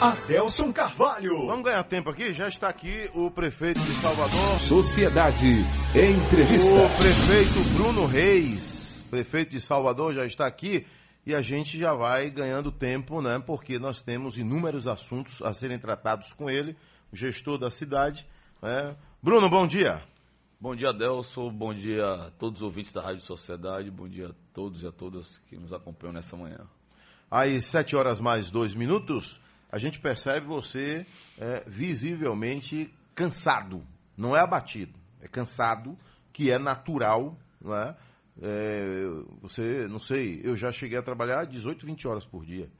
Adelson Carvalho. Vamos ganhar tempo aqui? Já está aqui o prefeito de Salvador. Sociedade Entrevista. O prefeito Bruno Reis, prefeito de Salvador, já está aqui e a gente já vai ganhando tempo, né? Porque nós temos inúmeros assuntos a serem tratados com ele, o gestor da cidade. Né? Bruno, bom dia. Bom dia, Adelson. Bom dia a todos os ouvintes da Rádio Sociedade. Bom dia a todos e a todas que nos acompanham nessa manhã. Às sete horas mais dois minutos a gente percebe você é, visivelmente cansado. Não é abatido, é cansado, que é natural, não é? é? você, não sei, eu já cheguei a trabalhar 18, 20 horas por dia.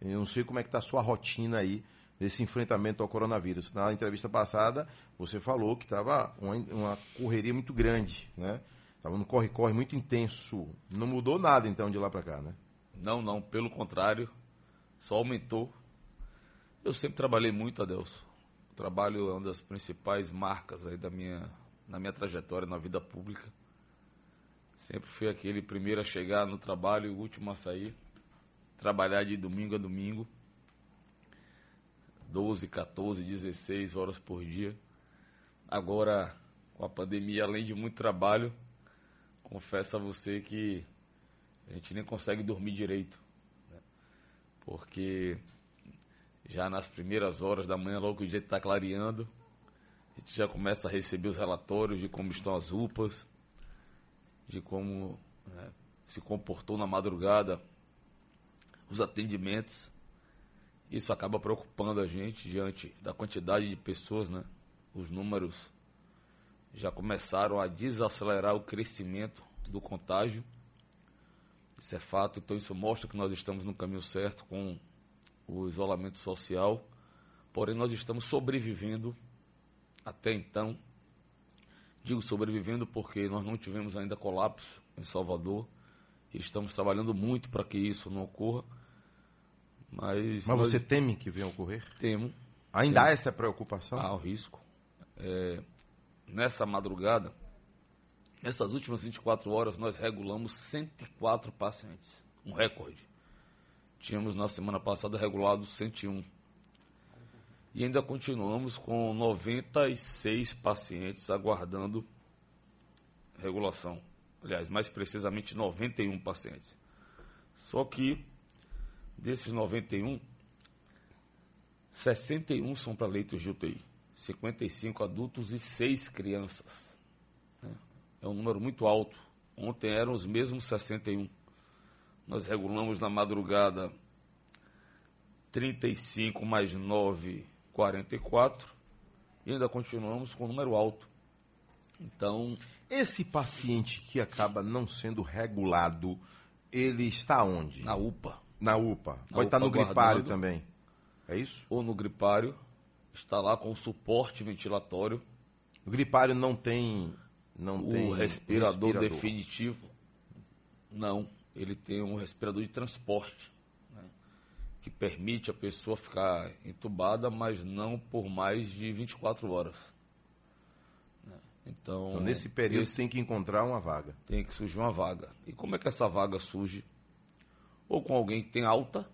Eu não sei como é que está a sua rotina aí nesse enfrentamento ao coronavírus. Na entrevista passada, você falou que estava uma, uma, correria muito grande, né? Estava um corre-corre muito intenso. Não mudou nada, então, de lá para cá, né? Não, não. Pelo contrário, só aumentou eu sempre trabalhei muito, Adelso. O trabalho é uma das principais marcas aí da minha, na minha trajetória na vida pública. Sempre fui aquele primeiro a chegar no trabalho e o último a sair. Trabalhar de domingo a domingo. 12, 14, 16 horas por dia. Agora, com a pandemia, além de muito trabalho, confesso a você que a gente nem consegue dormir direito. Né? Porque já nas primeiras horas da manhã, logo que o dia está clareando, a gente já começa a receber os relatórios de como estão as UPAs, de como né, se comportou na madrugada os atendimentos. Isso acaba preocupando a gente diante da quantidade de pessoas, né? Os números já começaram a desacelerar o crescimento do contágio. Isso é fato, então isso mostra que nós estamos no caminho certo com o isolamento social, porém nós estamos sobrevivendo até então. Digo sobrevivendo porque nós não tivemos ainda colapso em Salvador e estamos trabalhando muito para que isso não ocorra. Mas, mas você teme que venha ocorrer? Temo. Ainda temo. há essa preocupação? Há o risco. É, nessa madrugada, nessas últimas 24 horas, nós regulamos 104 pacientes. Um recorde. Tínhamos na semana passada regulado 101. E ainda continuamos com 96 pacientes aguardando regulação. Aliás, mais precisamente 91 pacientes. Só que desses 91, 61 são para leitos de UTI, 55 adultos e 6 crianças. É um número muito alto. Ontem eram os mesmos 61. Nós regulamos na madrugada 35 mais 9, 44. E ainda continuamos com um número alto. Então. Esse paciente que acaba não sendo regulado, ele está onde? Na UPA. Na UPA. Na Pode UPA estar no gripário também. É isso? Ou no gripário. Está lá com suporte ventilatório. O gripário não tem. Não o tem respirador, respirador definitivo. Não ele tem um respirador de transporte, né, que permite a pessoa ficar entubada, mas não por mais de 24 horas. Né. Então, então, nesse período esse, tem que encontrar uma vaga. Tem que surgir uma vaga. E como é que essa vaga surge? Ou com alguém que tem alta,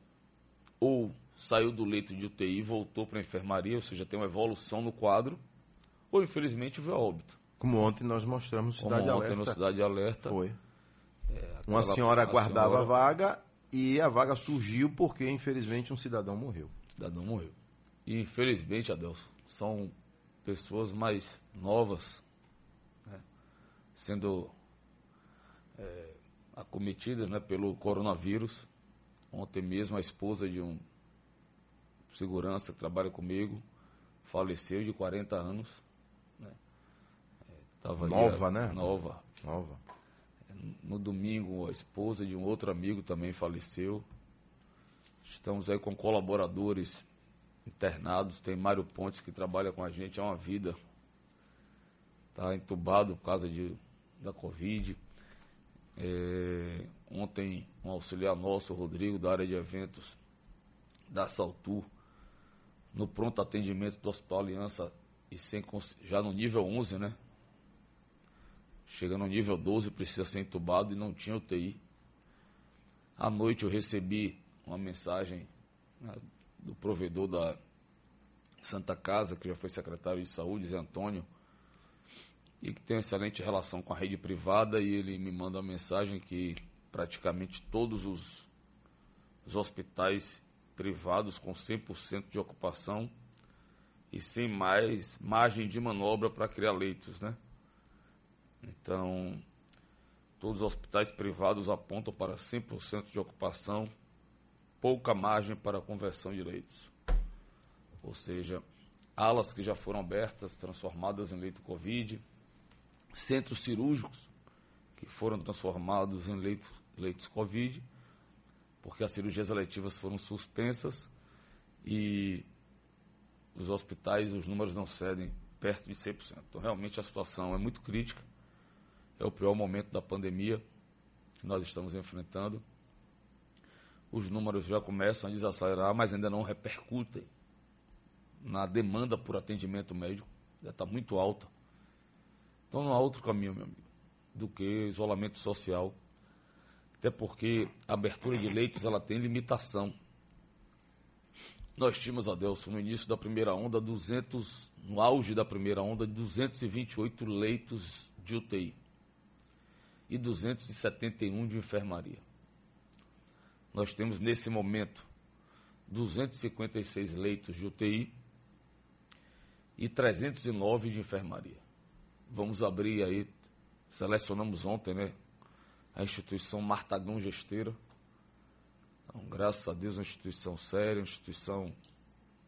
ou saiu do leito de UTI e voltou para a enfermaria, ou seja, tem uma evolução no quadro, ou infelizmente veio a óbito. Como ontem nós mostramos Cidade Como ontem Alerta. no Cidade Alerta. Foi. É, Uma senhora aguardava a vaga e a vaga surgiu porque, infelizmente, um cidadão morreu. cidadão morreu. E, infelizmente, Adelson, são pessoas mais novas né, sendo é, acometidas né, pelo coronavírus. Ontem mesmo, a esposa de um segurança que trabalha comigo faleceu de 40 anos. Né? É, nova, né? Nova. Nova. No domingo, a esposa de um outro amigo também faleceu. Estamos aí com colaboradores internados. Tem Mário Pontes que trabalha com a gente há uma vida. Está entubado por causa de, da Covid. É, ontem, um auxiliar nosso, Rodrigo, da área de eventos da Saltur, no pronto atendimento do Hospital Aliança, e sem, já no nível 11, né? Chegando no nível 12, precisa ser entubado e não tinha UTI. À noite eu recebi uma mensagem né, do provedor da Santa Casa, que já foi secretário de saúde, Zé Antônio, e que tem uma excelente relação com a rede privada, e ele me manda uma mensagem que praticamente todos os, os hospitais privados com 100% de ocupação e sem mais margem de manobra para criar leitos, né? Então, todos os hospitais privados apontam para 100% de ocupação, pouca margem para conversão de leitos. Ou seja, alas que já foram abertas, transformadas em leito Covid, centros cirúrgicos que foram transformados em leitos, leitos Covid, porque as cirurgias eletivas foram suspensas e os hospitais, os números não cedem perto de 100%. Então, realmente, a situação é muito crítica. É o pior momento da pandemia que nós estamos enfrentando. Os números já começam a desacelerar, mas ainda não repercutem na demanda por atendimento médico. Já está muito alta. Então, não há outro caminho, meu amigo, do que isolamento social. Até porque a abertura de leitos ela tem limitação. Nós tínhamos, Adelson, no início da primeira onda, 200, no auge da primeira onda, 228 leitos de UTI e 271 de enfermaria. Nós temos, nesse momento, 256 leitos de UTI e 309 de enfermaria. Vamos abrir aí, selecionamos ontem, né? A instituição Martagão Gesteira então, graças a Deus, uma instituição séria, uma instituição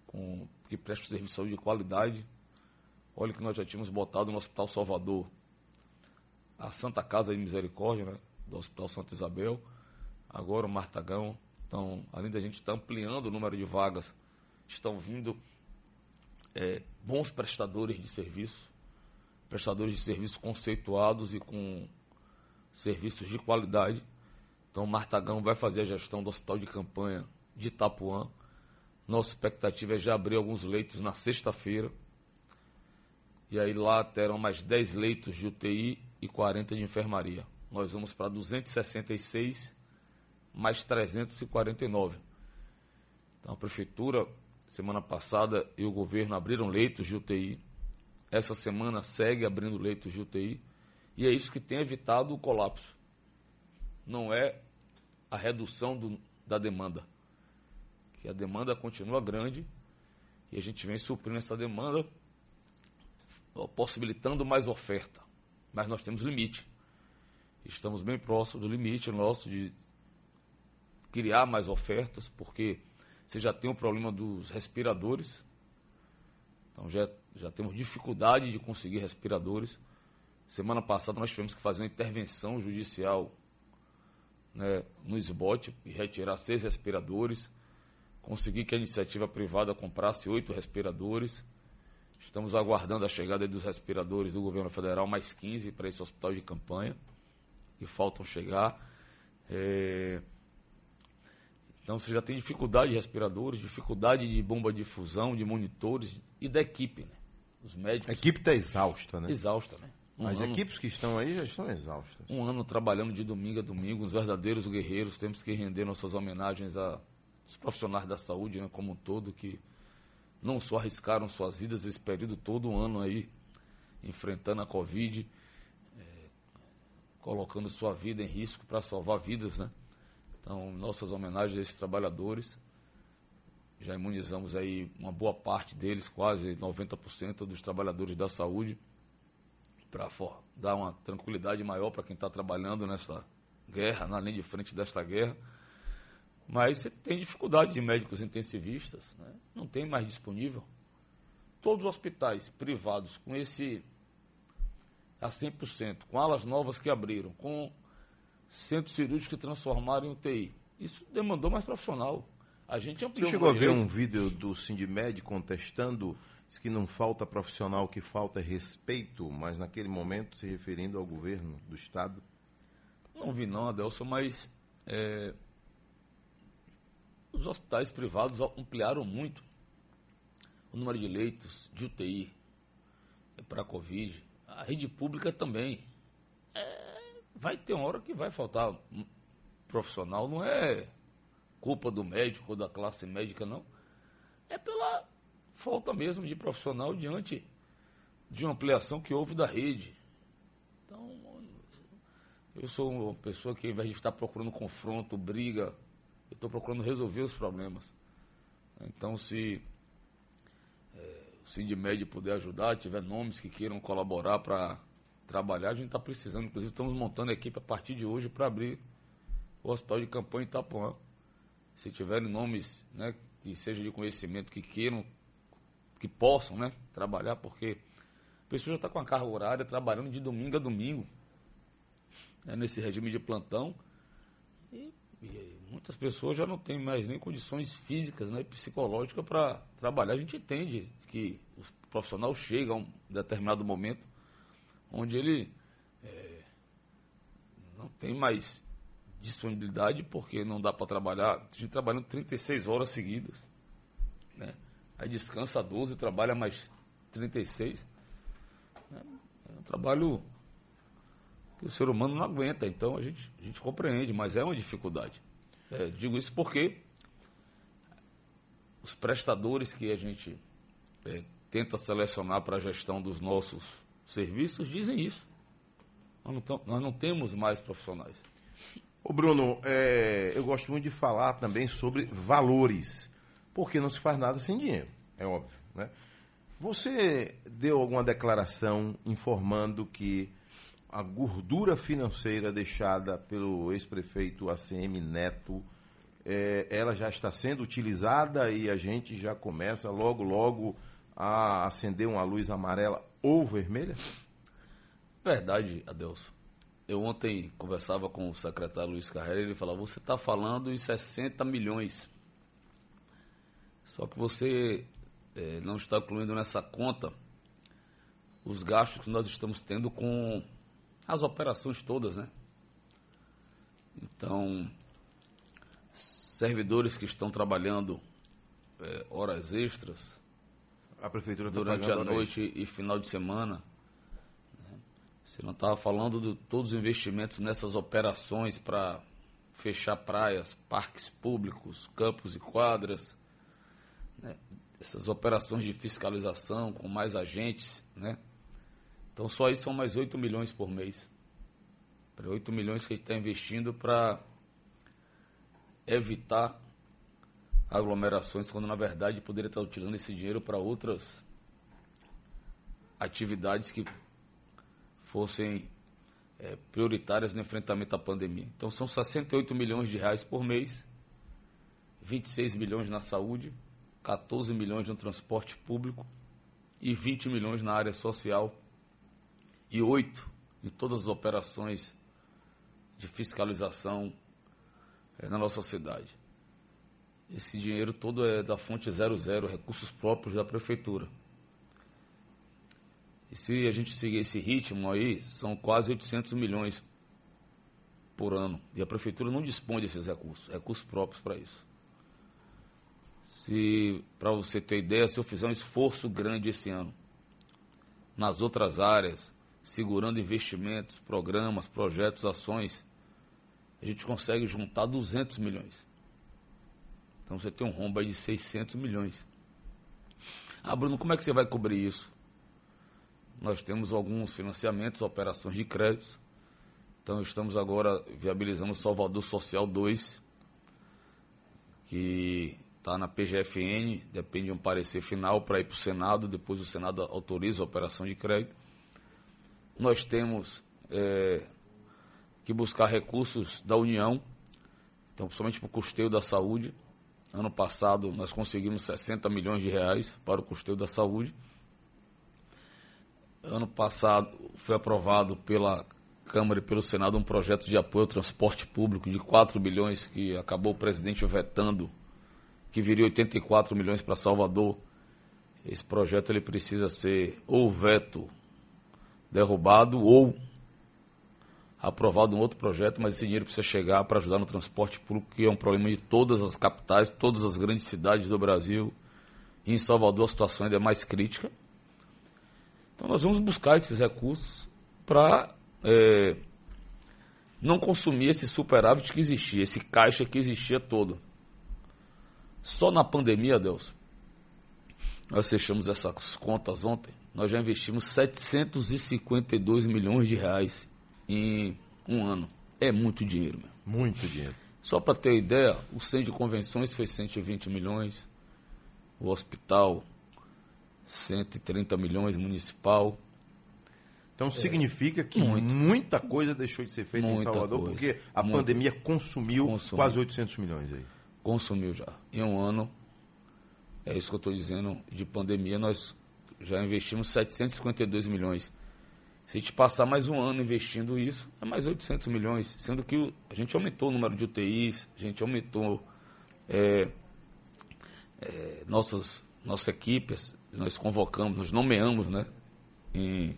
com, que presta serviço de saúde de qualidade. Olha que nós já tínhamos botado no Hospital Salvador a Santa Casa de Misericórdia, né, do Hospital Santa Isabel, agora o Martagão. Então, além da gente estar tá ampliando o número de vagas, estão vindo é, bons prestadores de serviço, prestadores de serviço conceituados e com serviços de qualidade então, o Martagão vai fazer a gestão do hospital de campanha de Itapuã. Nossa expectativa é já abrir alguns leitos na sexta-feira. E aí lá terão mais 10 leitos de UTI e 40 de enfermaria. Nós vamos para 266 mais 349. Então a prefeitura, semana passada, e o governo abriram leitos de UTI. Essa semana segue abrindo leitos de UTI. E é isso que tem evitado o colapso. Não é a redução do, da demanda. Que a demanda continua grande e a gente vem suprindo essa demanda, possibilitando mais oferta. Mas nós temos limite. Estamos bem próximos do limite nosso de criar mais ofertas, porque você já tem o problema dos respiradores. Então já, já temos dificuldade de conseguir respiradores. Semana passada nós tivemos que fazer uma intervenção judicial né, no esbote e retirar seis respiradores. Consegui que a iniciativa privada comprasse oito respiradores. Estamos aguardando a chegada dos respiradores do governo federal, mais 15 para esse hospital de campanha, que faltam chegar. É... Então você já tem dificuldade de respiradores, dificuldade de bomba de fusão, de monitores e da equipe, né? Os médicos. A equipe está exausta, né? Exausta, né? Um As ano, equipes que estão aí já estão exaustas. Um ano trabalhando de domingo a domingo, os verdadeiros guerreiros, temos que render nossas homenagens aos profissionais da saúde, né, como um todo, que não só arriscaram suas vidas esse período todo, um ano aí, enfrentando a Covid, é, colocando sua vida em risco para salvar vidas, né? Então, nossas homenagens a esses trabalhadores. Já imunizamos aí uma boa parte deles, quase 90% dos trabalhadores da saúde para dar uma tranquilidade maior para quem está trabalhando nessa guerra, na linha de frente desta guerra. Mas você tem dificuldade de médicos intensivistas, né? não tem mais disponível. Todos os hospitais privados com esse a 100%, com alas novas que abriram, com centros cirúrgicos que transformaram em UTI, isso demandou mais profissional. A gente ampliou. Você chegou a ver um vídeo do Sindmed contestando Diz que não falta profissional, que falta respeito, mas naquele momento se referindo ao governo do Estado. Não vi não, Adelson, mas é, os hospitais privados ampliaram muito o número de leitos de UTI para a Covid. A rede pública também. É, vai ter uma hora que vai faltar profissional, não é culpa do médico ou da classe médica, não é pela falta mesmo de profissional diante de uma ampliação que houve da rede. Então, eu sou uma pessoa que, ao invés de estar procurando confronto, briga, eu estou procurando resolver os problemas. Então, se é, o Sindmed puder ajudar, tiver nomes que queiram colaborar para trabalhar, a gente está precisando. Inclusive, estamos montando a equipe a partir de hoje para abrir o hospital de campanha Itapuã. Se tiverem nomes né, que sejam de conhecimento, que queiram, que possam né, trabalhar, porque a pessoa já está com a carga horária, trabalhando de domingo a domingo, né, nesse regime de plantão. E, e, muitas pessoas já não têm mais nem condições físicas né, psicológicas para trabalhar. A gente entende que o profissional chega a um determinado momento onde ele é, não tem mais disponibilidade porque não dá para trabalhar. A gente trabalhando 36 horas seguidas. Né? Aí descansa 12, trabalha mais 36. Né? É um trabalho que o ser humano não aguenta, então a gente, a gente compreende, mas é uma dificuldade. É, digo isso porque os prestadores que a gente é, tenta selecionar para a gestão dos nossos serviços dizem isso. Nós não, nós não temos mais profissionais. Ô Bruno, é, eu gosto muito de falar também sobre valores, porque não se faz nada sem dinheiro, é óbvio. Né? Você deu alguma declaração informando que a gordura financeira deixada pelo ex-prefeito ACM Neto, é, ela já está sendo utilizada e a gente já começa logo, logo a acender uma luz amarela ou vermelha? Verdade, Adelso. Eu ontem conversava com o secretário Luiz Carreira e ele falava, você está falando em 60 milhões. Só que você é, não está incluindo nessa conta os gastos que nós estamos tendo com as operações todas, né? Então, servidores que estão trabalhando é, horas extras a prefeitura tá durante a noite e final de semana você não estava falando de todos os investimentos nessas operações para fechar praias, parques públicos, campos e quadras, né? essas operações de fiscalização com mais agentes, né? Então só isso são mais 8 milhões por mês. Para 8 milhões que a gente está investindo para evitar aglomerações, quando na verdade poderia estar utilizando esse dinheiro para outras atividades que fossem é, prioritárias no enfrentamento à pandemia. Então são 68 milhões de reais por mês, 26 milhões na saúde, 14 milhões no transporte público e 20 milhões na área social 8 em todas as operações de fiscalização é, na nossa cidade. Esse dinheiro todo é da fonte 00, recursos próprios da prefeitura. E se a gente seguir esse ritmo aí, são quase 800 milhões por ano. E a prefeitura não dispõe desses recursos, recursos próprios para isso. Se, para você ter ideia, se eu fizer um esforço grande esse ano, nas outras áreas, segurando investimentos, programas, projetos, ações, a gente consegue juntar 200 milhões. Então você tem um rombo aí de 600 milhões. Ah, Bruno, como é que você vai cobrir isso? Nós temos alguns financiamentos, operações de créditos. Então estamos agora viabilizando o Salvador Social 2, que está na PGFN, depende de um parecer final para ir para o Senado, depois o Senado autoriza a operação de crédito. Nós temos é, que buscar recursos da União, então principalmente para o custeio da saúde. Ano passado nós conseguimos 60 milhões de reais para o custeio da saúde. Ano passado foi aprovado pela Câmara e pelo Senado um projeto de apoio ao transporte público de 4 bilhões, que acabou o presidente vetando, que viria 84 milhões para Salvador. Esse projeto ele precisa ser ou veto derrubado ou aprovado um outro projeto, mas esse dinheiro precisa chegar para ajudar no transporte público, que é um problema de todas as capitais, todas as grandes cidades do Brasil. E em Salvador a situação ainda é mais crítica. Então nós vamos buscar esses recursos para é, não consumir esse superávit que existia, esse caixa que existia todo. Só na pandemia, Deus, nós fechamos essas contas ontem, nós já investimos 752 milhões de reais em um ano. É muito dinheiro, meu. Muito dinheiro. Só para ter ideia, o centro de convenções foi 120 milhões, o hospital 130 milhões municipal. Então significa que muito. muita coisa deixou de ser feita muita em Salvador, coisa, porque a muita. pandemia consumiu, consumiu, quase 800 milhões aí. Consumiu já. Em um ano, é isso que eu estou dizendo, de pandemia, nós já investimos 752 milhões. Se a gente passar mais um ano investindo isso, é mais 800 milhões, sendo que a gente aumentou o número de UTIs, a gente aumentou é, é, nossas, nossas equipes, nós convocamos, nós nomeamos, né, em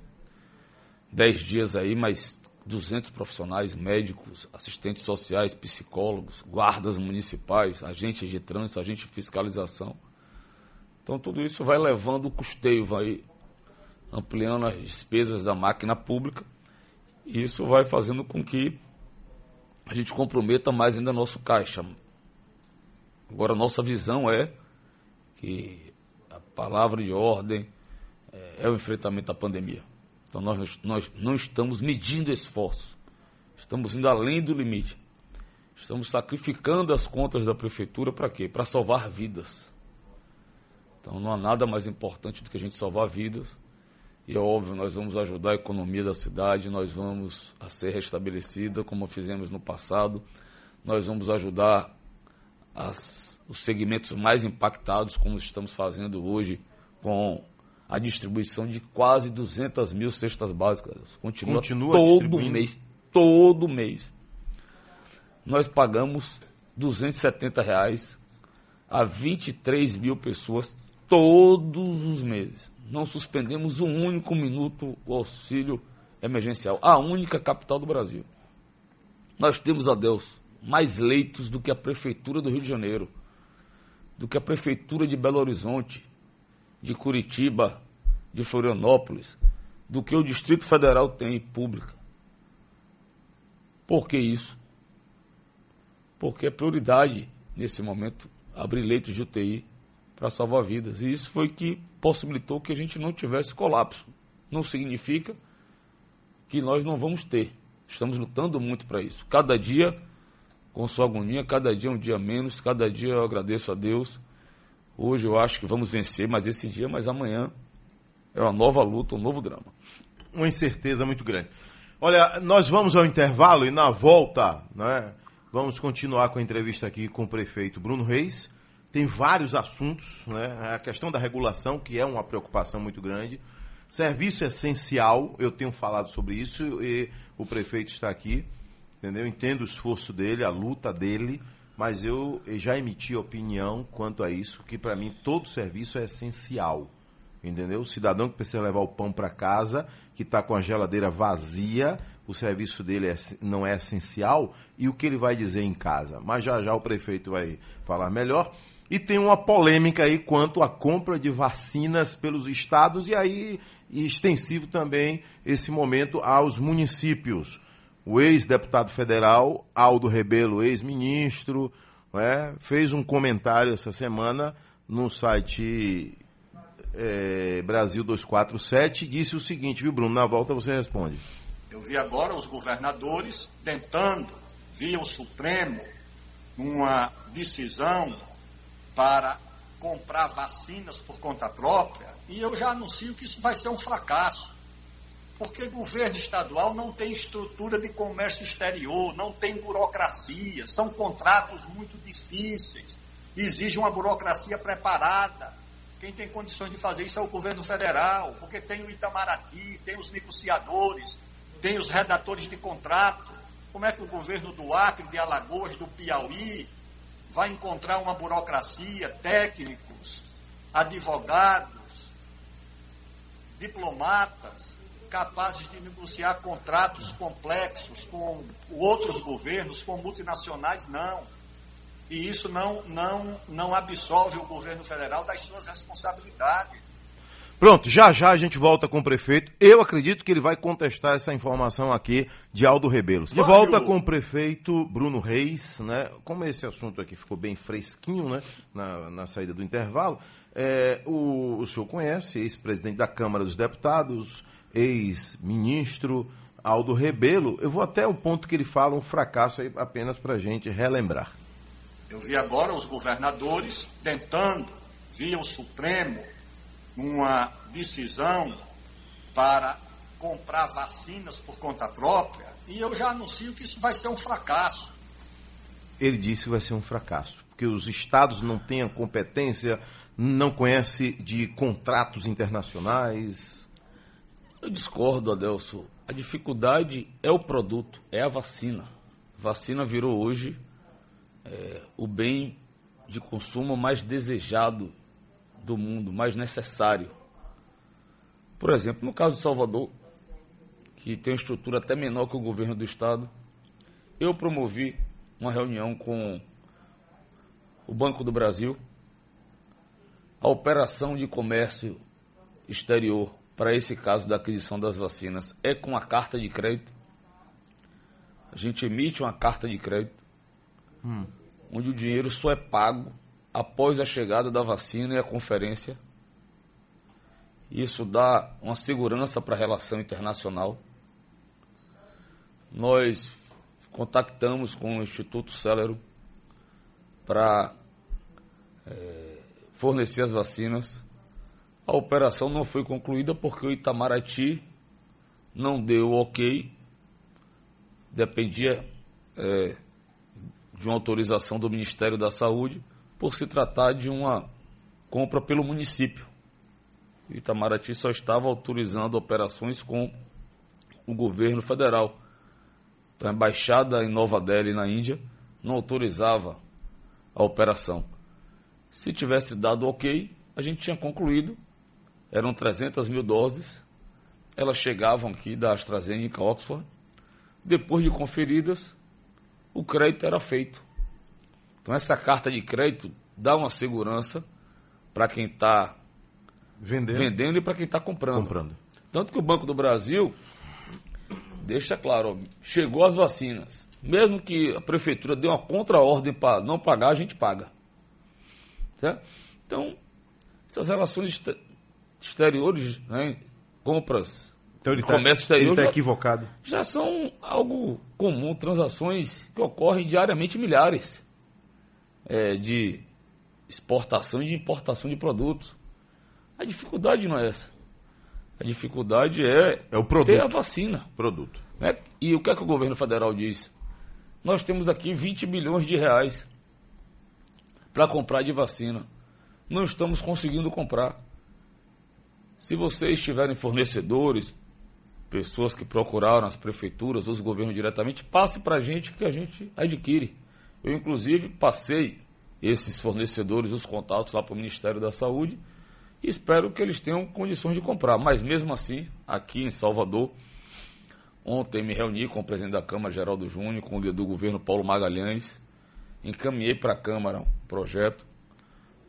10 dias aí, mais 200 profissionais, médicos, assistentes sociais, psicólogos, guardas municipais, agentes de trânsito, agentes de fiscalização. Então tudo isso vai levando o custeio, vai ampliando as despesas da máquina pública. E isso vai fazendo com que a gente comprometa mais ainda nosso caixa. Agora, nossa visão é que a palavra de ordem é, é o enfrentamento da pandemia. Então, nós, nós não estamos medindo esforço, estamos indo além do limite. Estamos sacrificando as contas da prefeitura para quê? Para salvar vidas. Então, não há nada mais importante do que a gente salvar vidas e é óbvio, nós vamos ajudar a economia da cidade, nós vamos a ser restabelecida como fizemos no passado, nós vamos ajudar as, os segmentos mais impactados, como estamos fazendo hoje, com a distribuição de quase 200 mil cestas básicas. Continua, Continua todo mês, todo mês. Nós pagamos 270 reais a 23 mil pessoas todos os meses não suspendemos um único minuto o auxílio emergencial. A única capital do Brasil. Nós temos, a Deus, mais leitos do que a Prefeitura do Rio de Janeiro, do que a Prefeitura de Belo Horizonte, de Curitiba, de Florianópolis, do que o Distrito Federal tem pública. Por que isso? Porque é prioridade, nesse momento, abrir leitos de UTI para salvar vidas. E isso foi que possibilitou que a gente não tivesse colapso. Não significa que nós não vamos ter. Estamos lutando muito para isso. Cada dia com sua agonia, cada dia um dia menos, cada dia eu agradeço a Deus. Hoje eu acho que vamos vencer, mas esse dia, mas amanhã é uma nova luta, um novo drama. Uma incerteza muito grande. Olha, nós vamos ao intervalo e na volta, né, vamos continuar com a entrevista aqui com o prefeito Bruno Reis tem vários assuntos, né? A questão da regulação, que é uma preocupação muito grande. Serviço essencial, eu tenho falado sobre isso e o prefeito está aqui, entendeu? Entendo o esforço dele, a luta dele, mas eu já emiti opinião quanto a isso, que para mim todo serviço é essencial, entendeu? O cidadão que precisa levar o pão para casa, que está com a geladeira vazia, o serviço dele é, não é essencial, e o que ele vai dizer em casa? Mas já já o prefeito vai falar melhor. E tem uma polêmica aí quanto à compra de vacinas pelos estados e aí extensivo também esse momento aos municípios. O ex-deputado federal Aldo Rebelo, ex-ministro, é, fez um comentário essa semana no site é, Brasil 247 e disse o seguinte, viu, Bruno? Na volta você responde. Eu vi agora os governadores tentando, via o Supremo, uma decisão para comprar vacinas por conta própria, e eu já anuncio que isso vai ser um fracasso. Porque governo estadual não tem estrutura de comércio exterior, não tem burocracia, são contratos muito difíceis, exige uma burocracia preparada. Quem tem condições de fazer isso é o governo federal, porque tem o Itamaraty, tem os negociadores, tem os redatores de contrato. Como é que o governo do Acre, de Alagoas, do Piauí, vai encontrar uma burocracia, técnicos, advogados, diplomatas, capazes de negociar contratos complexos com outros governos, com multinacionais, não. E isso não, não, não absolve o governo federal das suas responsabilidades. Pronto, já já a gente volta com o prefeito. Eu acredito que ele vai contestar essa informação aqui de Aldo Rebelo. De volta com o prefeito Bruno Reis, né? Como esse assunto aqui ficou bem fresquinho, né? Na, na saída do intervalo. É, o, o senhor conhece, ex-presidente da Câmara dos Deputados, ex-ministro Aldo Rebelo. Eu vou até o ponto que ele fala um fracasso aí apenas para a gente relembrar. Eu vi agora os governadores tentando, via o Supremo, uma decisão para comprar vacinas por conta própria, e eu já anuncio que isso vai ser um fracasso. Ele disse que vai ser um fracasso, porque os estados não têm a competência, não conhece de contratos internacionais. Eu discordo, Adelso. A dificuldade é o produto, é a vacina. A vacina virou hoje é, o bem de consumo mais desejado do mundo, mais necessário. Por exemplo, no caso de Salvador, que tem uma estrutura até menor que o governo do estado, eu promovi uma reunião com o Banco do Brasil, a operação de comércio exterior para esse caso da aquisição das vacinas é com a carta de crédito. A gente emite uma carta de crédito, hum. onde o dinheiro só é pago após a chegada da vacina e a conferência. Isso dá uma segurança para a relação internacional. Nós contactamos com o Instituto Célero para é, fornecer as vacinas. A operação não foi concluída porque o Itamaraty não deu ok, dependia é, de uma autorização do Ministério da Saúde por se tratar de uma compra pelo município. Itamaraty só estava autorizando operações com o governo federal. Então, a embaixada em Nova Delhi, na Índia, não autorizava a operação. Se tivesse dado ok, a gente tinha concluído. Eram 300 mil doses. Elas chegavam aqui da AstraZeneca Oxford. Depois de conferidas, o crédito era feito. Então, essa carta de crédito dá uma segurança para quem está vendendo. vendendo. e para quem está comprando. comprando. Tanto que o Banco do Brasil deixa claro, ó, chegou as vacinas. Mesmo que a prefeitura dê uma contra-ordem para não pagar, a gente paga. Certo? Então, essas relações exteriores, né, compras, então ele tá, comércio exterior. Ele está equivocado. Já são algo comum, transações que ocorrem diariamente milhares é, de exportação e de importação de produtos. A dificuldade não é essa. A dificuldade é, é o produto. ter a vacina. Produto. Né? E o que é que o governo federal diz? Nós temos aqui 20 bilhões de reais para comprar de vacina. Não estamos conseguindo comprar. Se vocês tiverem fornecedores, pessoas que procuraram as prefeituras, os governos diretamente, passe para a gente que a gente adquire. Eu, inclusive, passei esses fornecedores, os contatos lá para o Ministério da Saúde e espero que eles tenham condições de comprar. Mas mesmo assim, aqui em Salvador, ontem me reuni com o presidente da Câmara, Geraldo Júnior, com o líder do governo, Paulo Magalhães, encaminhei para a Câmara um projeto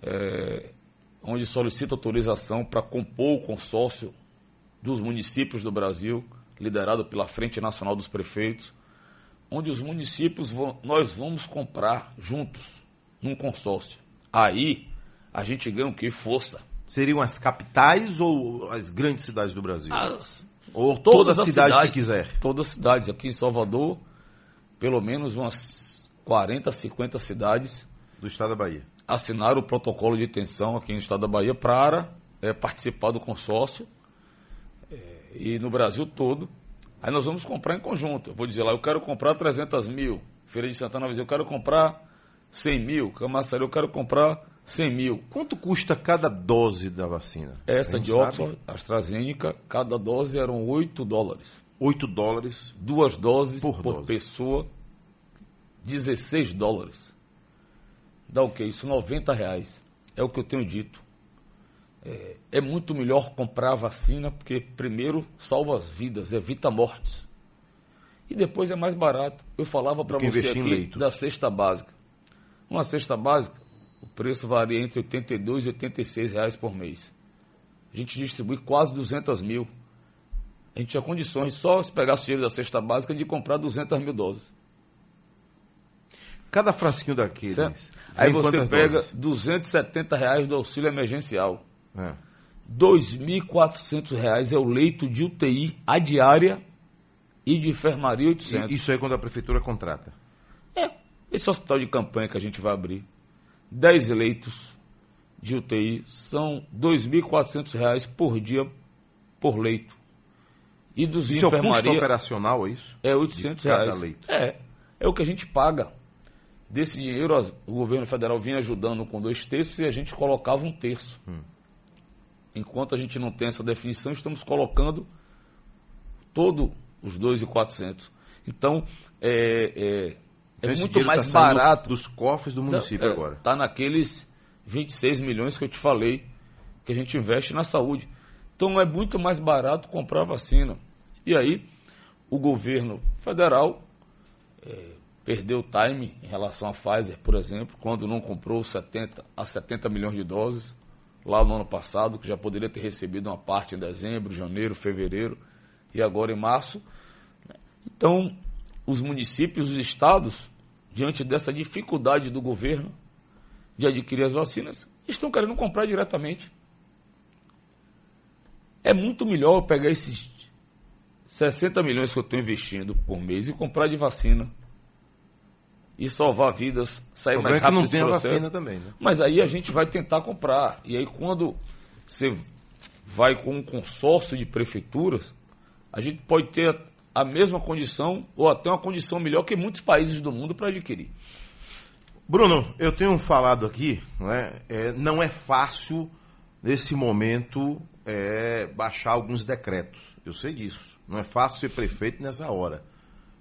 é, onde solicita autorização para compor o consórcio dos municípios do Brasil, liderado pela Frente Nacional dos Prefeitos, onde os municípios vão, nós vamos comprar juntos, num consórcio. Aí a gente ganha o que? Força. Seriam as capitais ou as grandes cidades do Brasil? As, ou toda a cidade cidades, que quiser? Todas as cidades. Aqui em Salvador, pelo menos umas 40, 50 cidades. Do estado da Bahia. Assinaram o protocolo de intenção aqui no estado da Bahia para é, participar do consórcio. É, e no Brasil todo Aí nós vamos comprar em conjunto. Eu vou dizer lá, eu quero comprar 300 mil. Feira de Santana vai dizer, eu quero comprar 100 mil. Camaçari, eu quero comprar 100 mil. Quanto custa cada dose da vacina? Essa de Oxford, AstraZeneca, cada dose eram 8 dólares. 8 dólares? Duas doses por, por dose. pessoa, 16 dólares. Dá o que? Isso 90 reais. É o que eu tenho dito. É, é, muito melhor comprar a vacina, porque primeiro salva as vidas, evita mortes. E depois é mais barato. Eu falava para você aqui da cesta básica. Uma cesta básica, o preço varia entre 82 e 86 reais por mês. A gente distribui quase 200 mil. A gente tinha condições, só se pegasse dinheiro da cesta básica, de comprar 200 mil doses. Cada frasquinho daqueles. Aí você pega doses? 270 reais do auxílio emergencial. É. R$ 2.400 é o leito de UTI a diária e de enfermaria 800. Isso aí quando a prefeitura contrata. É, esse hospital de campanha que a gente vai abrir, 10 leitos de UTI, são R$ 2.400 por dia por leito. E dos Isso é o enfermaria... custo operacional, é isso? É 800 De cada reais. leito. É, é o que a gente paga. Desse dinheiro, o governo federal vinha ajudando com dois terços e a gente colocava um terço. Hum. Enquanto a gente não tem essa definição, estamos colocando todo os 2,400. Então, é, é, é muito dinheiro mais tá barato. Dos cofres do município É, agora. Está naqueles 26 milhões que eu te falei que a gente investe na saúde. Então é muito mais barato comprar vacina. E aí, o governo federal eh, perdeu o time em relação à Pfizer, por exemplo, quando não comprou 70 a 70 milhões de doses lá no ano passado, que já poderia ter recebido uma parte em dezembro, janeiro, fevereiro e agora em março. Então, os municípios, os estados, diante dessa dificuldade do governo de adquirir as vacinas, estão querendo comprar diretamente. É muito melhor eu pegar esses 60 milhões que eu estou investindo por mês e comprar de vacina. E salvar vidas, sair O mais é que rápido não tem a processo. vacina também, né? Mas aí a gente vai tentar comprar. E aí quando você vai com um consórcio de prefeituras, a gente pode ter a mesma condição ou até uma condição melhor que muitos países do mundo para adquirir. Bruno, eu tenho falado aqui, né, é, não é fácil nesse momento é, baixar alguns decretos. Eu sei disso. Não é fácil ser prefeito nessa hora.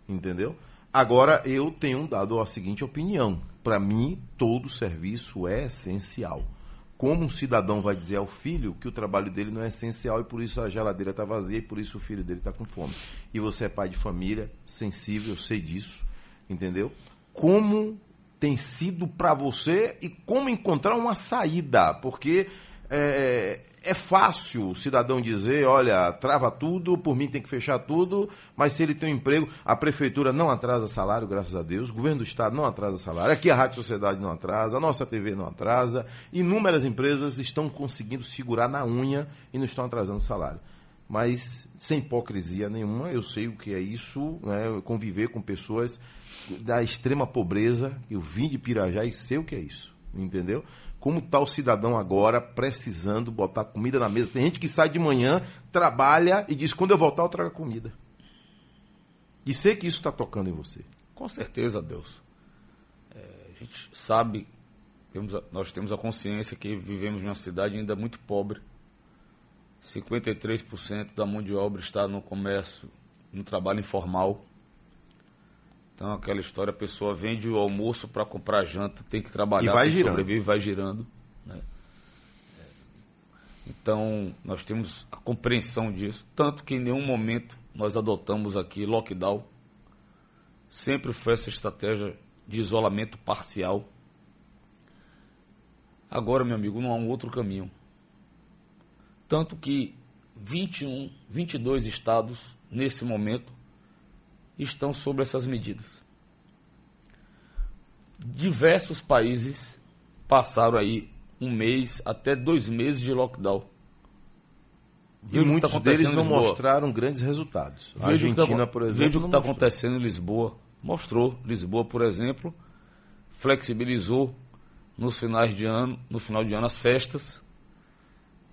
Entendeu? Agora, eu tenho dado a seguinte opinião. Para mim, todo serviço é essencial. Como um cidadão vai dizer ao filho que o trabalho dele não é essencial e por isso a geladeira está vazia e por isso o filho dele está com fome. E você é pai de família, sensível, eu sei disso, entendeu? Como tem sido para você e como encontrar uma saída, porque é, é fácil o cidadão dizer, olha, trava tudo, por mim tem que fechar tudo, mas se ele tem um emprego, a prefeitura não atrasa salário, graças a Deus, o governo do estado não atrasa salário, aqui a Rádio Sociedade não atrasa, a nossa TV não atrasa, inúmeras empresas estão conseguindo segurar na unha e não estão atrasando salário. Mas sem hipocrisia nenhuma, eu sei o que é isso, né, conviver com pessoas da extrema pobreza, eu vim de Pirajá e sei o que é isso, entendeu? Como está o cidadão agora precisando botar comida na mesa? Tem gente que sai de manhã, trabalha e diz: quando eu voltar, eu trago comida. E sei que isso está tocando em você. Com certeza, Deus. É, a gente sabe, temos a- nós temos a consciência que vivemos numa cidade ainda muito pobre. 53% da mão de obra está no comércio, no trabalho informal. Então, aquela história, a pessoa vende o almoço para comprar janta, tem que trabalhar, E vai girando. sobreviver, vai girando. né? Então, nós temos a compreensão disso. Tanto que em nenhum momento nós adotamos aqui lockdown. Sempre foi essa estratégia de isolamento parcial. Agora, meu amigo, não há um outro caminho. Tanto que 21, 22 estados, nesse momento, estão sobre essas medidas. Diversos países passaram aí um mês até dois meses de lockdown. E Veja que muitos tá deles não mostraram grandes resultados. A Veja o que tá Argentina, acon- por Veja exemplo, o que está mostrou. acontecendo em Lisboa. Mostrou. Lisboa, por exemplo, flexibilizou nos finais de ano, no final de ano as festas.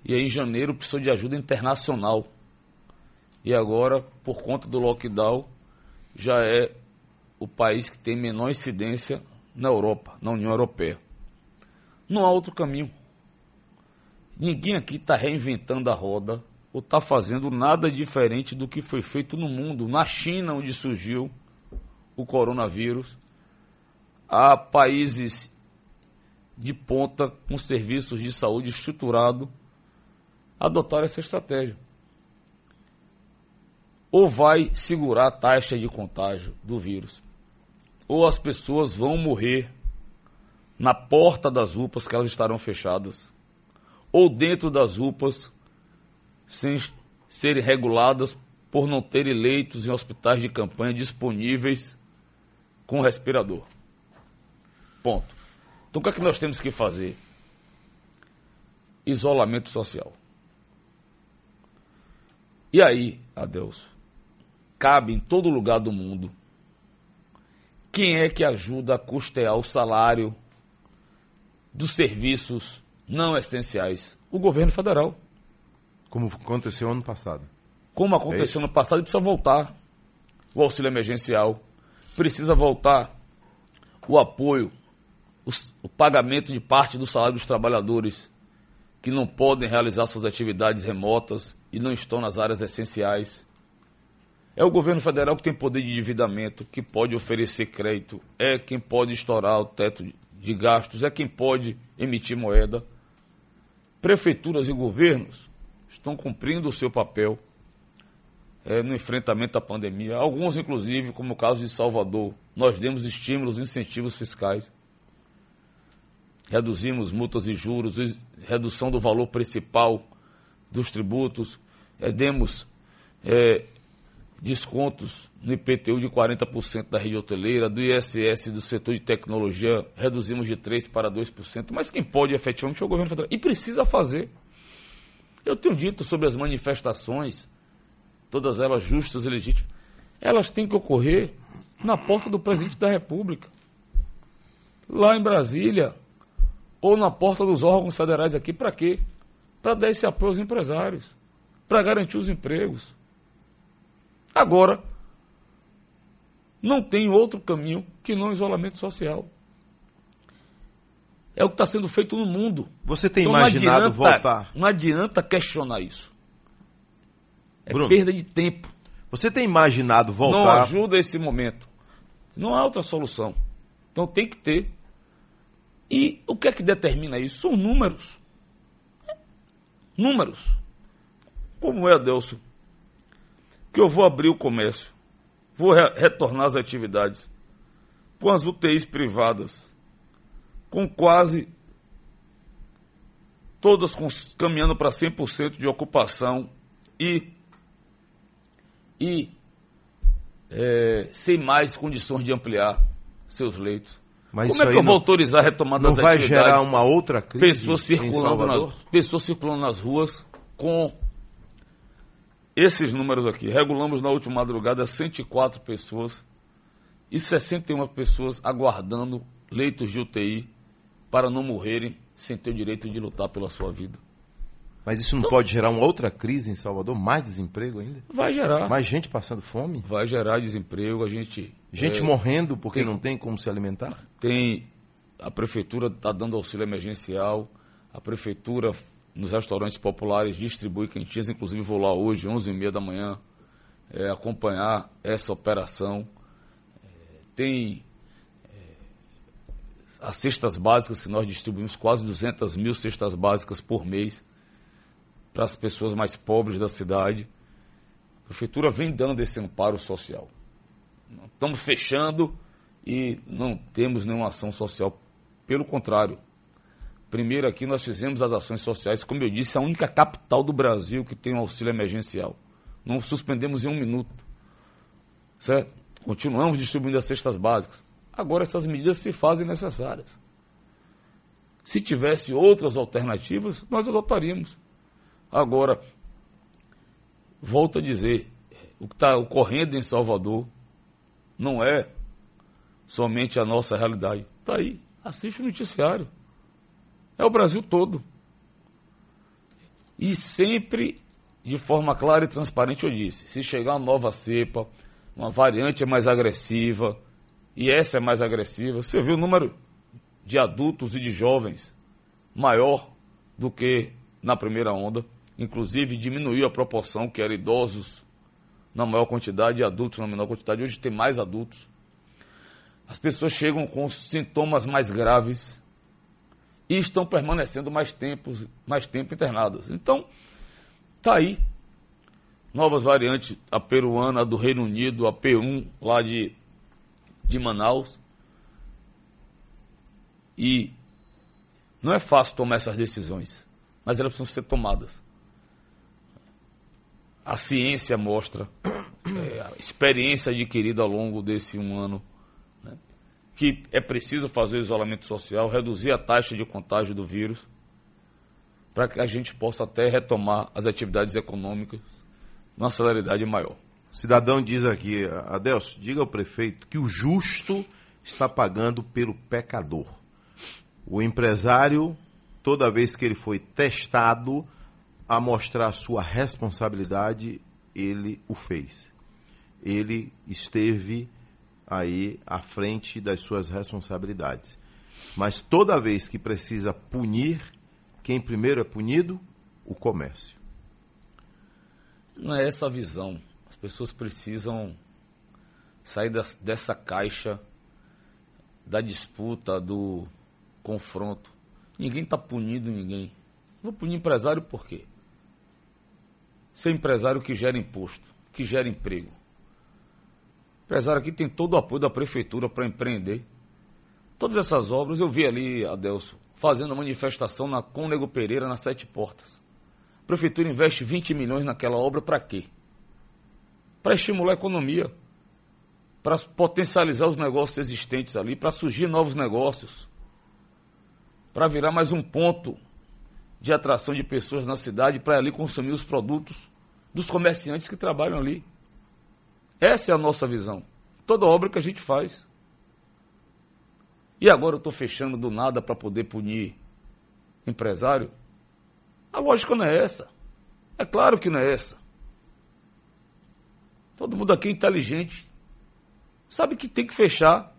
E aí em janeiro precisou de ajuda internacional. E agora, por conta do lockdown, já é o país que tem menor incidência na Europa, na União Europeia. Não há outro caminho. Ninguém aqui está reinventando a roda ou está fazendo nada diferente do que foi feito no mundo. Na China, onde surgiu o coronavírus, há países de ponta com serviços de saúde estruturado adotaram essa estratégia. Ou vai segurar a taxa de contágio do vírus, ou as pessoas vão morrer na porta das UPAs que elas estarão fechadas, ou dentro das UPAs sem serem reguladas por não terem leitos em hospitais de campanha disponíveis com respirador. Ponto. Então o que é que nós temos que fazer? Isolamento social. E aí, Adelso, cabe em todo lugar do mundo quem é que ajuda a custear o salário dos serviços não essenciais? O governo federal. Como aconteceu ano passado. Como aconteceu no passado, precisa voltar o auxílio emergencial, precisa voltar o apoio, o, o pagamento de parte do salário dos trabalhadores que não podem realizar suas atividades remotas e não estão nas áreas essenciais. É o governo federal que tem poder de endividamento, que pode oferecer crédito, é quem pode estourar o teto de gastos, é quem pode emitir moeda. Prefeituras e governos estão cumprindo o seu papel é, no enfrentamento à pandemia. Alguns, inclusive, como o caso de Salvador, nós demos estímulos, incentivos fiscais. Reduzimos multas e juros, redução do valor principal dos tributos, é, demos é, descontos no IPTU de 40% da rede hoteleira, do ISS do setor de tecnologia, reduzimos de 3% para 2%, mas quem pode efetivamente é o governo federal. E precisa fazer. Eu tenho dito sobre as manifestações, todas elas justas e legítimas, elas têm que ocorrer na porta do presidente da República, lá em Brasília, ou na porta dos órgãos federais aqui, para quê? Para dar esse apoio aos empresários, para garantir os empregos. Agora, não tem outro caminho que não isolamento social. É o que está sendo feito no mundo. Você tem então, imaginado não adianta, voltar? Não adianta questionar isso. É Bruno, perda de tempo. Você tem imaginado voltar? Não ajuda esse momento. Não há outra solução. Então tem que ter. E o que é que determina isso? São números. Números. Como é, Adelson? Que eu vou abrir o comércio. Vou re retornar às atividades. Com as UTIs privadas. Com quase todas caminhando para 100% de ocupação e e é, sem mais condições de ampliar seus leitos. Mas Como é que eu vou autorizar a retomada das atividades? Não vai gerar uma outra crise pessoas circulando, nas, pessoas circulando nas ruas com esses números aqui. Regulamos na última madrugada 104 pessoas e 61 pessoas aguardando leitos de UTI para não morrerem sem ter o direito de lutar pela sua vida. Mas isso não então, pode gerar uma outra crise em Salvador? Mais desemprego ainda? Vai gerar. Mais gente passando fome? Vai gerar desemprego, a gente. Gente é, morrendo porque tem, não tem como se alimentar? Tem. A prefeitura está dando auxílio emergencial, a prefeitura nos restaurantes populares distribui quentinhas, inclusive vou lá hoje, 11h30 da manhã, é, acompanhar essa operação. É, tem é, as cestas básicas que nós distribuímos, quase 200 mil cestas básicas por mês para as pessoas mais pobres da cidade. A prefeitura vem dando esse amparo social. Estamos fechando e não temos nenhuma ação social. Pelo contrário, primeiro aqui nós fizemos as ações sociais, como eu disse, a única capital do Brasil que tem um auxílio emergencial. Não suspendemos em um minuto. Certo? Continuamos distribuindo as cestas básicas. Agora essas medidas se fazem necessárias. Se tivesse outras alternativas, nós adotaríamos. Agora, volto a dizer, o que está ocorrendo em Salvador não é somente a nossa realidade. Está aí, assiste o noticiário. É o Brasil todo. E sempre de forma clara e transparente eu disse, se chegar uma nova cepa, uma variante é mais agressiva, e essa é mais agressiva, você viu o número de adultos e de jovens maior do que na primeira onda inclusive diminuiu a proporção que era idosos na maior quantidade e adultos na menor quantidade. Hoje tem mais adultos. As pessoas chegam com sintomas mais graves e estão permanecendo mais tempo, mais tempo internadas. Então, tá aí. Novas variantes, a peruana, a do Reino Unido, a P1 lá de, de Manaus. E não é fácil tomar essas decisões, mas elas precisam ser tomadas a ciência mostra, é, a experiência adquirida ao longo desse um ano, que é preciso fazer o isolamento social, reduzir a taxa de contágio do vírus, para que a gente possa até retomar as atividades econômicas, numa celeridade maior. Cidadão diz aqui, Adelso, diga ao prefeito que o justo está pagando pelo pecador. O empresário, toda vez que ele foi testado a mostrar sua responsabilidade, ele o fez. Ele esteve aí à frente das suas responsabilidades. Mas toda vez que precisa punir, quem primeiro é punido? O comércio. Não é essa a visão. As pessoas precisam sair dessa caixa da disputa, do confronto. Ninguém está punindo ninguém. Vou punir empresário por quê? Ser empresário que gera imposto, que gera emprego. Empresário aqui tem todo o apoio da prefeitura para empreender. Todas essas obras, eu vi ali, Adelso, fazendo manifestação na Cônego Pereira, nas Sete Portas. A prefeitura investe 20 milhões naquela obra para quê? Para estimular a economia, para potencializar os negócios existentes ali, para surgir novos negócios, para virar mais um ponto de atração de pessoas na cidade para ali consumir os produtos dos comerciantes que trabalham ali. Essa é a nossa visão. Toda obra que a gente faz. E agora eu estou fechando do nada para poder punir empresário? A lógica não é essa. É claro que não é essa. Todo mundo aqui é inteligente. Sabe que tem que fechar.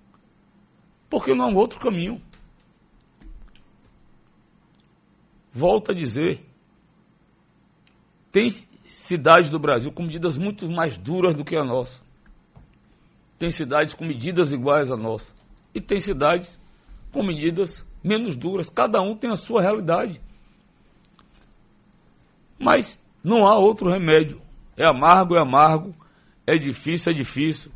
Porque não há um outro caminho. Volto a dizer. Tem cidades do Brasil com medidas muito mais duras do que a nossa. Tem cidades com medidas iguais à nossa e tem cidades com medidas menos duras. Cada um tem a sua realidade. Mas não há outro remédio. É amargo, é amargo, é difícil, é difícil.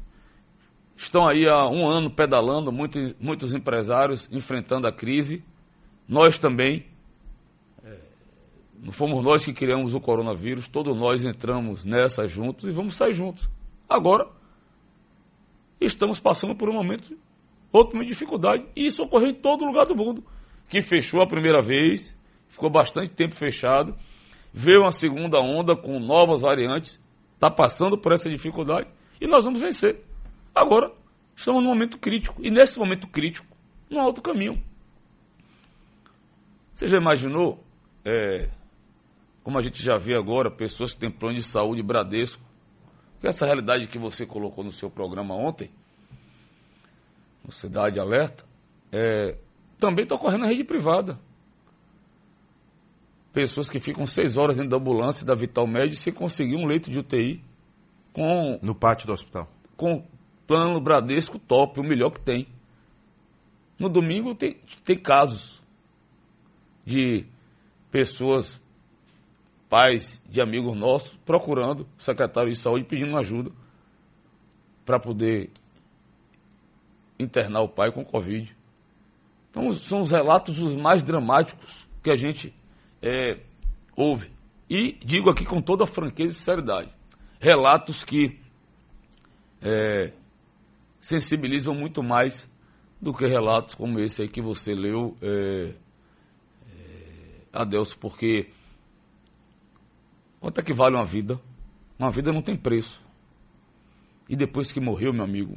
Estão aí há um ano pedalando, muitos, muitos empresários enfrentando a crise. Nós também. Não fomos nós que criamos o coronavírus, todos nós entramos nessa juntos e vamos sair juntos. Agora, estamos passando por um momento outro momento de dificuldade. E isso ocorreu em todo lugar do mundo. Que fechou a primeira vez, ficou bastante tempo fechado, veio uma segunda onda com novas variantes, está passando por essa dificuldade e nós vamos vencer. Agora, estamos num momento crítico. E nesse momento crítico, não há outro caminho. Você já imaginou, é, como a gente já vê agora, pessoas que têm plano de saúde Bradesco, que essa realidade que você colocou no seu programa ontem, no Cidade Alerta, é, também está ocorrendo na rede privada. Pessoas que ficam seis horas dentro da ambulância da Vital Médio sem conseguir um leito de UTI. Com, no pátio do hospital. Com plano Bradesco top, o melhor que tem. No domingo tem, tem casos de pessoas, pais de amigos nossos, procurando o secretário de saúde pedindo ajuda para poder internar o pai com Covid. Então, são os relatos os mais dramáticos que a gente é, ouve. E digo aqui com toda franqueza e sinceridade: relatos que é, sensibilizam muito mais do que relatos como esse aí que você leu, é, é, Adelso, porque quanto é que vale uma vida? Uma vida não tem preço. E depois que morreu, meu amigo,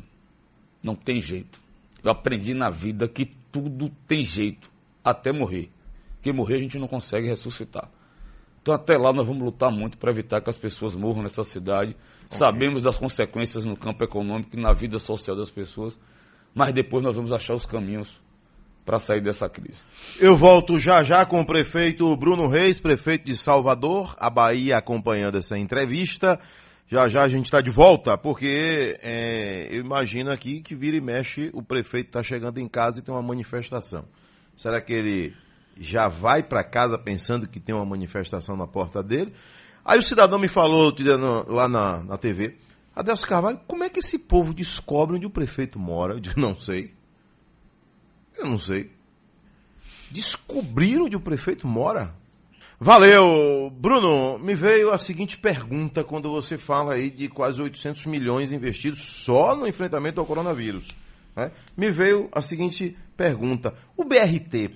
não tem jeito. Eu aprendi na vida que tudo tem jeito, até morrer. Que morrer a gente não consegue ressuscitar. Então até lá nós vamos lutar muito para evitar que as pessoas morram nessa cidade. Okay. Sabemos das consequências no campo econômico e na vida social das pessoas, mas depois nós vamos achar os caminhos para sair dessa crise. Eu volto já já com o prefeito Bruno Reis, prefeito de Salvador, a Bahia acompanhando essa entrevista. Já já a gente está de volta, porque é, eu imagino aqui que vira e mexe, o prefeito está chegando em casa e tem uma manifestação. Será que ele já vai para casa pensando que tem uma manifestação na porta dele? Aí o cidadão me falou lá na, na TV, Adelso Carvalho, como é que esse povo descobre onde o prefeito mora? Eu disse, não sei. Eu não sei. Descobriram onde o prefeito mora? Valeu, Bruno. Me veio a seguinte pergunta quando você fala aí de quase 800 milhões investidos só no enfrentamento ao coronavírus. Né? Me veio a seguinte pergunta: o BRT,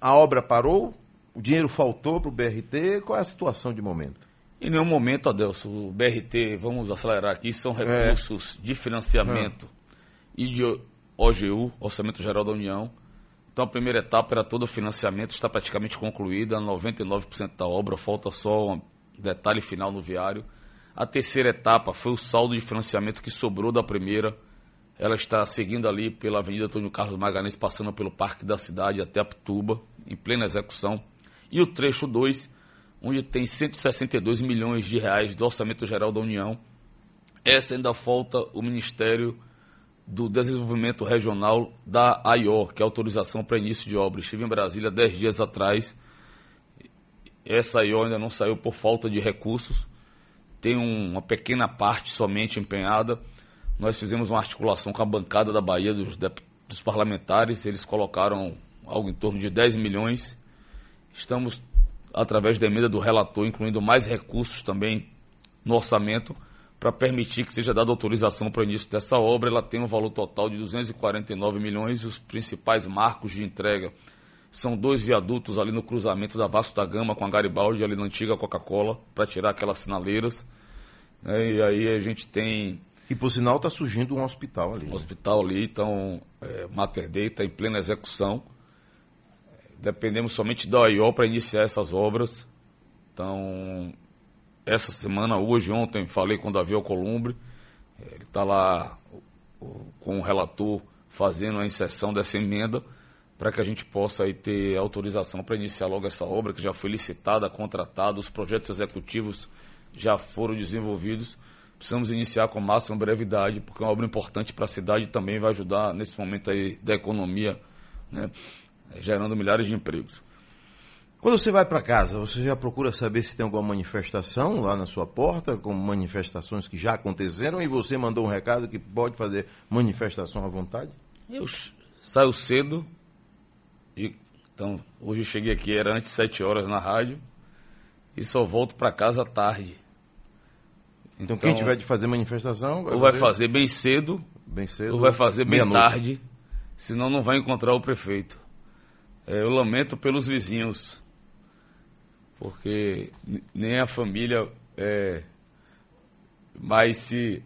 a obra parou? O dinheiro faltou para o BRT? Qual é a situação de momento? Em nenhum momento, Adelso, o BRT, vamos acelerar aqui, são recursos de financiamento e de OGU, Orçamento Geral da União. Então a primeira etapa era todo o financiamento, está praticamente concluída, 99% da obra, falta só um detalhe final no viário. A terceira etapa foi o saldo de financiamento que sobrou da primeira. Ela está seguindo ali pela Avenida Antônio Carlos Magalhães, passando pelo Parque da Cidade até a Pituba, em plena execução. E o trecho 2 onde tem 162 milhões de reais do Orçamento Geral da União. Essa ainda falta o Ministério do Desenvolvimento Regional da AIO, que é autorização para início de obra. Estive em Brasília dez dias atrás. Essa AIO ainda não saiu por falta de recursos. Tem uma pequena parte somente empenhada. Nós fizemos uma articulação com a bancada da Bahia dos, dos parlamentares. Eles colocaram algo em torno de 10 milhões. Estamos através da emenda do relator, incluindo mais recursos também no orçamento, para permitir que seja dada autorização para o início dessa obra. Ela tem um valor total de 249 milhões e os principais marcos de entrega são dois viadutos ali no cruzamento da Vasco da Gama com a Garibaldi, ali na antiga Coca-Cola, para tirar aquelas sinaleiras. É, e aí a gente tem. E por sinal está surgindo um hospital ali. Um né? hospital ali, então, é, Mater Dei está em plena execução dependemos somente da OIO para iniciar essas obras. Então, essa semana, hoje, ontem, falei com o Davi Alcolumbre, ele está lá com o relator fazendo a inserção dessa emenda para que a gente possa aí, ter autorização para iniciar logo essa obra, que já foi licitada, contratada, os projetos executivos já foram desenvolvidos. Precisamos iniciar com máxima brevidade, porque é uma obra importante para a cidade e também vai ajudar nesse momento aí da economia, né? gerando milhares de empregos. Quando você vai para casa, você já procura saber se tem alguma manifestação lá na sua porta, como manifestações que já aconteceram, e você mandou um recado que pode fazer manifestação à vontade? Eu saio cedo, e, então hoje eu cheguei aqui, era antes de 7 horas na rádio, e só volto para casa tarde. Então, então, quem tiver de fazer manifestação. Vai ou vai fazer bem cedo, bem cedo ou vai fazer bem tarde, senão não vai encontrar o prefeito. É, eu lamento pelos vizinhos, porque nem a família é, mais se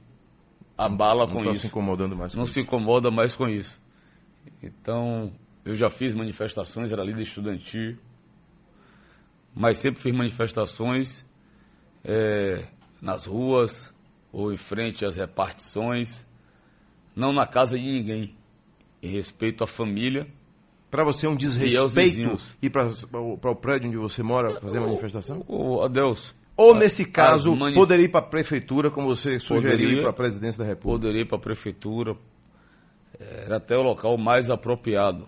abala não, com não isso. Não se incomodando mais Não se incomoda mais com isso. Então, eu já fiz manifestações, era líder estudantil, mas sempre fiz manifestações é, nas ruas ou em frente às repartições, não na casa de ninguém, em respeito à família para você é um desrespeito ir para o prédio onde você mora fazer manifestação? O, Adeus. Ou, nesse caso, mani... poderia ir para a prefeitura, como você sugeriu, para a presidência da República? Poderia ir para a prefeitura. Era até o local mais apropriado.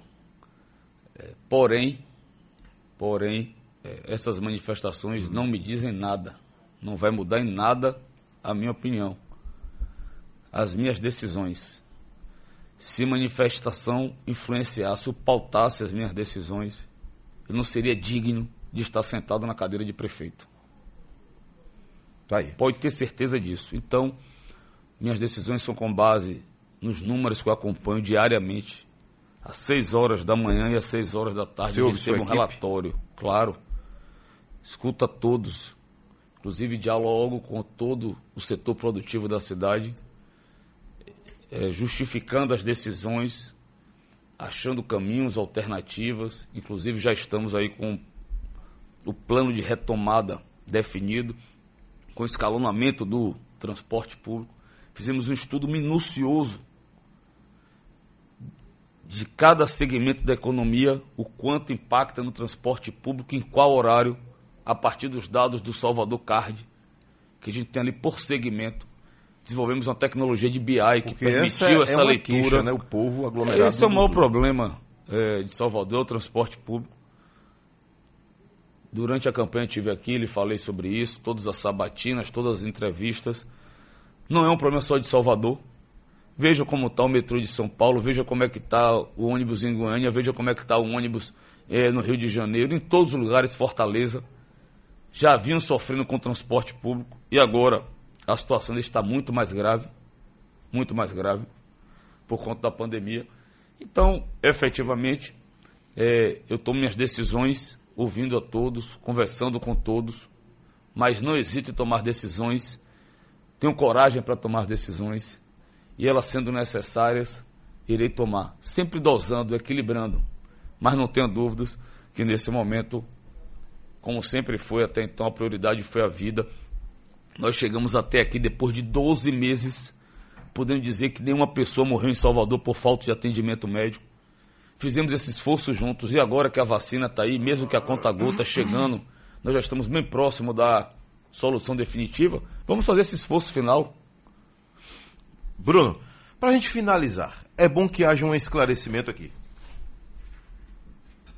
É, porém, porém, é, essas manifestações não me dizem nada. Não vai mudar em nada a minha opinião. As minhas decisões se manifestação influenciasse ou pautasse as minhas decisões, eu não seria digno de estar sentado na cadeira de prefeito. Tá aí. Pode ter certeza disso. Então, minhas decisões são com base nos números que eu acompanho diariamente. Às 6 horas da manhã e às 6 horas da tarde eu recebo um relatório. Claro. Escuta todos. Inclusive dialogo com todo o setor produtivo da cidade é, justificando as decisões, achando caminhos, alternativas. Inclusive já estamos aí com o plano de retomada definido, com escalonamento do transporte público. Fizemos um estudo minucioso de cada segmento da economia, o quanto impacta no transporte público, em qual horário, a partir dos dados do Salvador Card, que a gente tem ali por segmento, desenvolvemos uma tecnologia de BI que Porque permitiu essa, é essa leitura. Queixa, né? O povo aglomerado. Esse é o maior problema é, de Salvador, o transporte público. Durante a campanha tive aqui, lhe falei sobre isso, todas as sabatinas, todas as entrevistas. Não é um problema só de Salvador. Veja como está o metrô de São Paulo, veja como é que está o ônibus em Goiânia, veja como é que está o ônibus é, no Rio de Janeiro, em todos os lugares, Fortaleza. Já vinham sofrendo com o transporte público e agora a situação está muito mais grave, muito mais grave, por conta da pandemia. Então, efetivamente, é, eu tomo minhas decisões ouvindo a todos, conversando com todos, mas não hesito em tomar decisões, tenho coragem para tomar decisões, e elas sendo necessárias, irei tomar, sempre dosando, equilibrando, mas não tenho dúvidas que nesse momento, como sempre foi até então, a prioridade foi a vida. Nós chegamos até aqui depois de 12 meses, podendo dizer que nenhuma pessoa morreu em Salvador por falta de atendimento médico. Fizemos esse esforço juntos e agora que a vacina está aí, mesmo que a conta-gota chegando, nós já estamos bem próximo da solução definitiva. Vamos fazer esse esforço final. Bruno, para a gente finalizar, é bom que haja um esclarecimento aqui.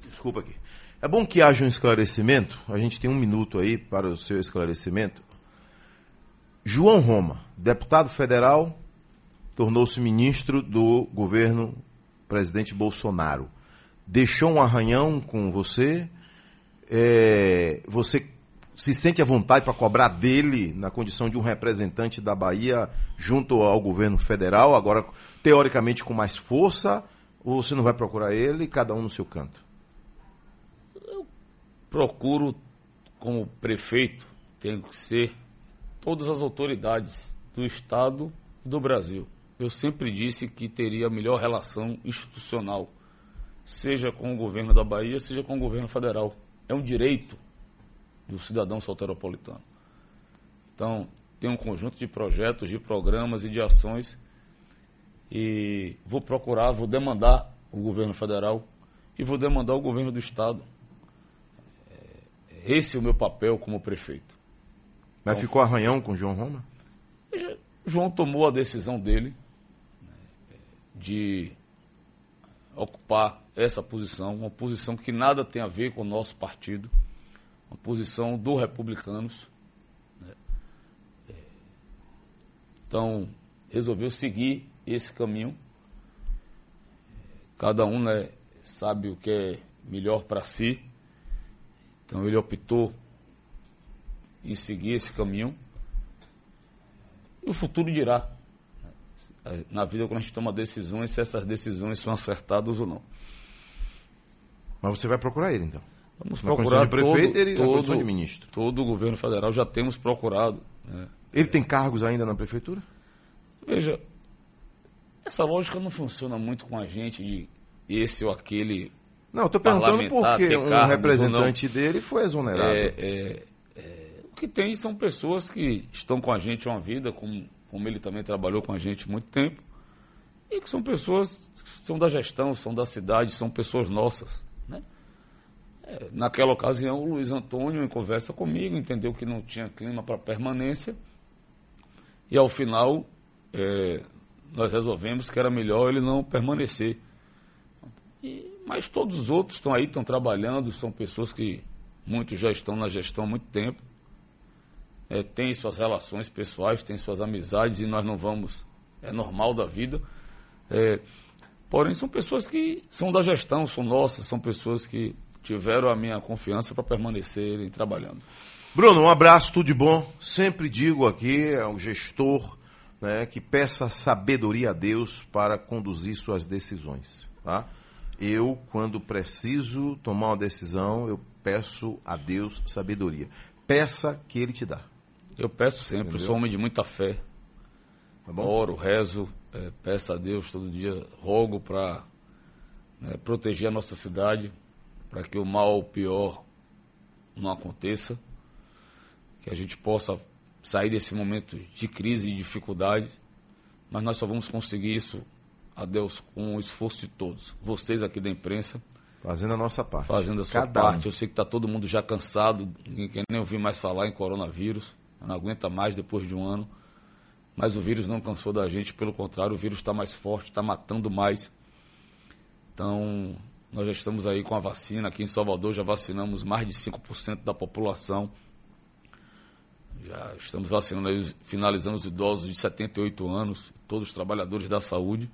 Desculpa aqui. É bom que haja um esclarecimento. A gente tem um minuto aí para o seu esclarecimento. João Roma, deputado federal, tornou-se ministro do governo presidente Bolsonaro. Deixou um arranhão com você? É, você se sente à vontade para cobrar dele na condição de um representante da Bahia junto ao governo federal, agora teoricamente com mais força? Ou você não vai procurar ele, cada um no seu canto? procuro, como prefeito, tem que ser todas as autoridades do Estado e do Brasil. Eu sempre disse que teria a melhor relação institucional, seja com o governo da Bahia, seja com o governo federal. É um direito do cidadão solteropolitano. Então, tem um conjunto de projetos, de programas e de ações e vou procurar, vou demandar o governo federal e vou demandar o governo do Estado esse é o meu papel como prefeito. Mas então, ficou arranhão com o João Roma? João tomou a decisão dele né, de ocupar essa posição, uma posição que nada tem a ver com o nosso partido, uma posição do republicanos. Né. Então, resolveu seguir esse caminho. Cada um né, sabe o que é melhor para si. Então ele optou em seguir esse caminho. E o futuro dirá. Na vida, quando a gente toma decisões, se essas decisões são acertadas ou não. Mas você vai procurar ele, então? Vamos na procurar de prefeito todo, e todo, de ministro. Todo o governo federal já temos procurado. Né? Ele tem cargos ainda na prefeitura? Veja, essa lógica não funciona muito com a gente de esse ou aquele não, estou perguntando porque um representante dele foi exonerado. É, é, que tem são pessoas que estão com a gente uma vida, como, como ele também trabalhou com a gente muito tempo, e que são pessoas que são da gestão, são da cidade, são pessoas nossas. Né? É, naquela ocasião, o Luiz Antônio, em conversa comigo, entendeu que não tinha clima para permanência, e ao final é, nós resolvemos que era melhor ele não permanecer. E mas todos os outros estão aí, estão trabalhando, são pessoas que muitos já estão na gestão há muito tempo, é, têm suas relações pessoais, têm suas amizades e nós não vamos, é normal da vida. É, porém, são pessoas que são da gestão, são nossas, são pessoas que tiveram a minha confiança para permanecerem trabalhando. Bruno, um abraço, tudo de bom. Sempre digo aqui ao gestor né, que peça sabedoria a Deus para conduzir suas decisões. Tá? eu, quando preciso tomar uma decisão, eu peço a Deus sabedoria. Peça que Ele te dá. Eu peço sempre, Entendeu? sou homem de muita fé. Tá Oro, rezo, é, peço a Deus todo dia, rogo para né, proteger a nossa cidade, para que o mal, o pior, não aconteça, que a gente possa sair desse momento de crise e dificuldade, mas nós só vamos conseguir isso a Deus com o esforço de todos. Vocês aqui da imprensa. Fazendo a nossa parte. Fazendo a sua Cada parte. Um. Eu sei que está todo mundo já cansado, ninguém quer nem ouvir mais falar em coronavírus. Não aguenta mais depois de um ano. Mas o vírus não cansou da gente, pelo contrário, o vírus está mais forte, está matando mais. Então, nós já estamos aí com a vacina. Aqui em Salvador já vacinamos mais de 5% da população. Já estamos vacinando aí, finalizando os idosos de 78 anos, todos os trabalhadores da saúde.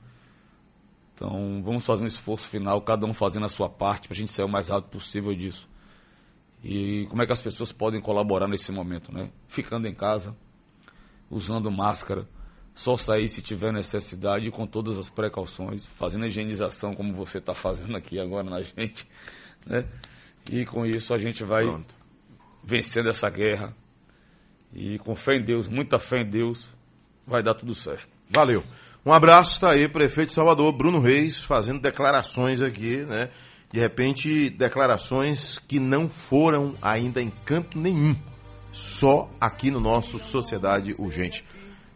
Então, vamos fazer um esforço final, cada um fazendo a sua parte, para a gente sair o mais rápido possível disso. E como é que as pessoas podem colaborar nesse momento, né? Ficando em casa, usando máscara, só sair se tiver necessidade com todas as precauções, fazendo a higienização como você está fazendo aqui agora na gente, né? E com isso a gente vai Pronto. vencendo essa guerra E com fé em Deus, muita fé em Deus, vai dar tudo certo. Valeu. Um abraço, tá aí, prefeito de Salvador, Bruno Reis, fazendo declarações aqui, né? De repente, declarações que não foram ainda em canto nenhum. Só aqui no nosso Sociedade Urgente.